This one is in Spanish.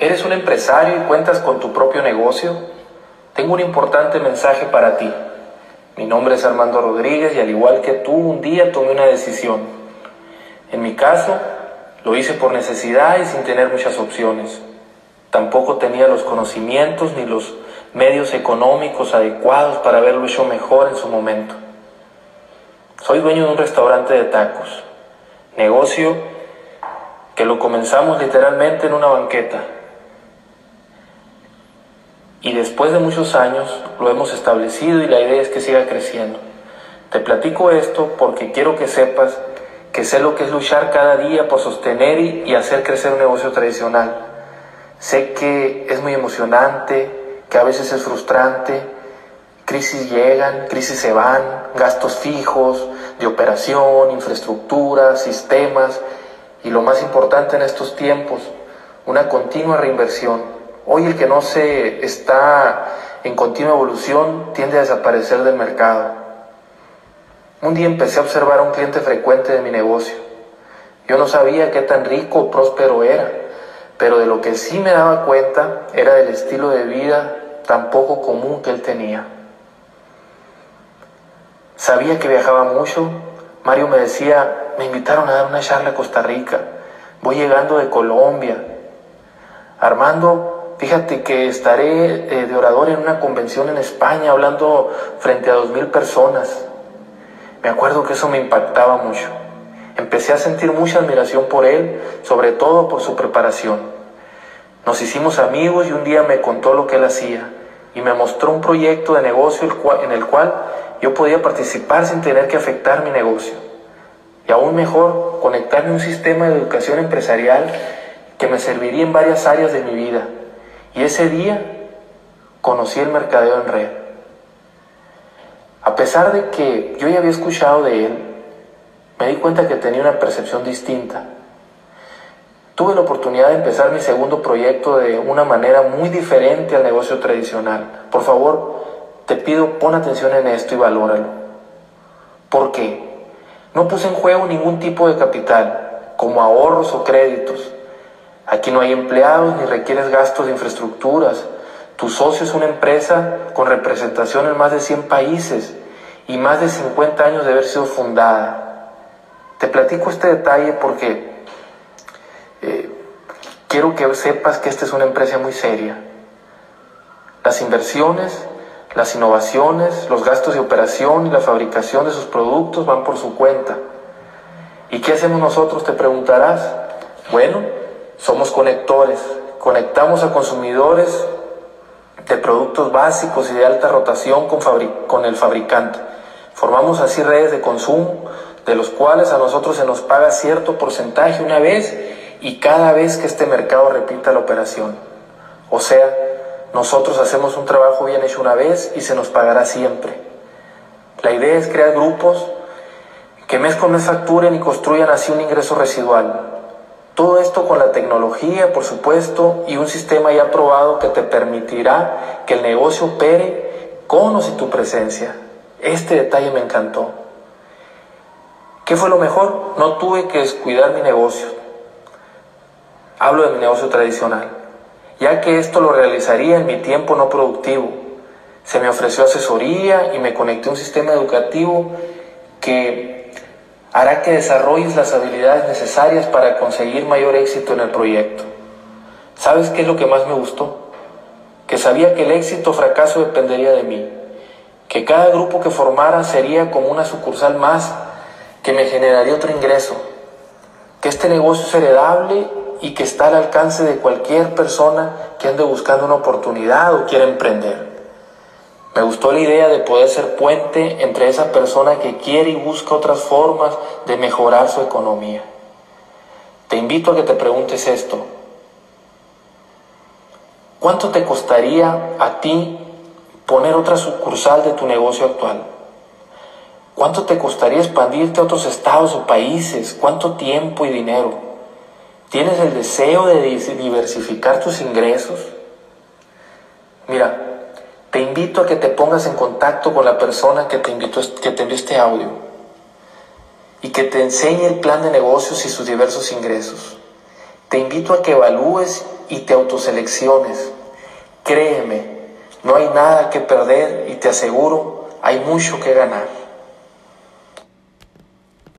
¿Eres un empresario y cuentas con tu propio negocio? Tengo un importante mensaje para ti. Mi nombre es Armando Rodríguez y al igual que tú, un día tomé una decisión. En mi caso, lo hice por necesidad y sin tener muchas opciones. Tampoco tenía los conocimientos ni los medios económicos adecuados para haberlo hecho mejor en su momento. Soy dueño de un restaurante de tacos, negocio que lo comenzamos literalmente en una banqueta. Y después de muchos años lo hemos establecido y la idea es que siga creciendo. Te platico esto porque quiero que sepas que sé lo que es luchar cada día por sostener y hacer crecer un negocio tradicional. Sé que es muy emocionante, que a veces es frustrante, crisis llegan, crisis se van, gastos fijos de operación, infraestructura, sistemas y lo más importante en estos tiempos, una continua reinversión. Hoy el que no se está en continua evolución tiende a desaparecer del mercado. Un día empecé a observar a un cliente frecuente de mi negocio. Yo no sabía qué tan rico o próspero era, pero de lo que sí me daba cuenta era del estilo de vida tan poco común que él tenía. Sabía que viajaba mucho. Mario me decía, me invitaron a dar una charla a Costa Rica. Voy llegando de Colombia. Armando, fíjate que estaré eh, de orador en una convención en España hablando frente a dos mil personas. Me acuerdo que eso me impactaba mucho. Empecé a sentir mucha admiración por él, sobre todo por su preparación. Nos hicimos amigos y un día me contó lo que él hacía y me mostró un proyecto de negocio en el cual yo podía participar sin tener que afectar mi negocio. Y aún mejor, conectarme a un sistema de educación empresarial que me serviría en varias áreas de mi vida. Y ese día conocí el mercadeo en red. A pesar de que yo ya había escuchado de él, me di cuenta que tenía una percepción distinta. Tuve la oportunidad de empezar mi segundo proyecto de una manera muy diferente al negocio tradicional. Por favor, te pido, pon atención en esto y valóralo. ¿Por qué? No puse en juego ningún tipo de capital, como ahorros o créditos. Aquí no hay empleados ni requieres gastos de infraestructuras. Tu socio es una empresa con representación en más de 100 países y más de 50 años de haber sido fundada. Te platico este detalle porque eh, quiero que sepas que esta es una empresa muy seria. Las inversiones las innovaciones, los gastos de operación y la fabricación de sus productos van por su cuenta. ¿Y qué hacemos nosotros? Te preguntarás. Bueno, somos conectores. Conectamos a consumidores de productos básicos y de alta rotación con, con el fabricante. Formamos así redes de consumo, de los cuales a nosotros se nos paga cierto porcentaje una vez y cada vez que este mercado repita la operación. O sea, nosotros hacemos un trabajo bien hecho una vez y se nos pagará siempre. La idea es crear grupos que mes con mes facturen y construyan así un ingreso residual. Todo esto con la tecnología, por supuesto, y un sistema ya probado que te permitirá que el negocio opere con o sin tu presencia. Este detalle me encantó. ¿Qué fue lo mejor? No tuve que descuidar mi negocio. Hablo de mi negocio tradicional ya que esto lo realizaría en mi tiempo no productivo. Se me ofreció asesoría y me conecté a un sistema educativo que hará que desarrolles las habilidades necesarias para conseguir mayor éxito en el proyecto. ¿Sabes qué es lo que más me gustó? Que sabía que el éxito o fracaso dependería de mí, que cada grupo que formara sería como una sucursal más que me generaría otro ingreso, que este negocio es heredable y que está al alcance de cualquier persona que ande buscando una oportunidad o quiera emprender. Me gustó la idea de poder ser puente entre esa persona que quiere y busca otras formas de mejorar su economía. Te invito a que te preguntes esto. ¿Cuánto te costaría a ti poner otra sucursal de tu negocio actual? ¿Cuánto te costaría expandirte a otros estados o países? ¿Cuánto tiempo y dinero? ¿Tienes el deseo de diversificar tus ingresos? Mira, te invito a que te pongas en contacto con la persona que te, invitó, que te envió este audio y que te enseñe el plan de negocios y sus diversos ingresos. Te invito a que evalúes y te autoselecciones. Créeme, no hay nada que perder y te aseguro, hay mucho que ganar.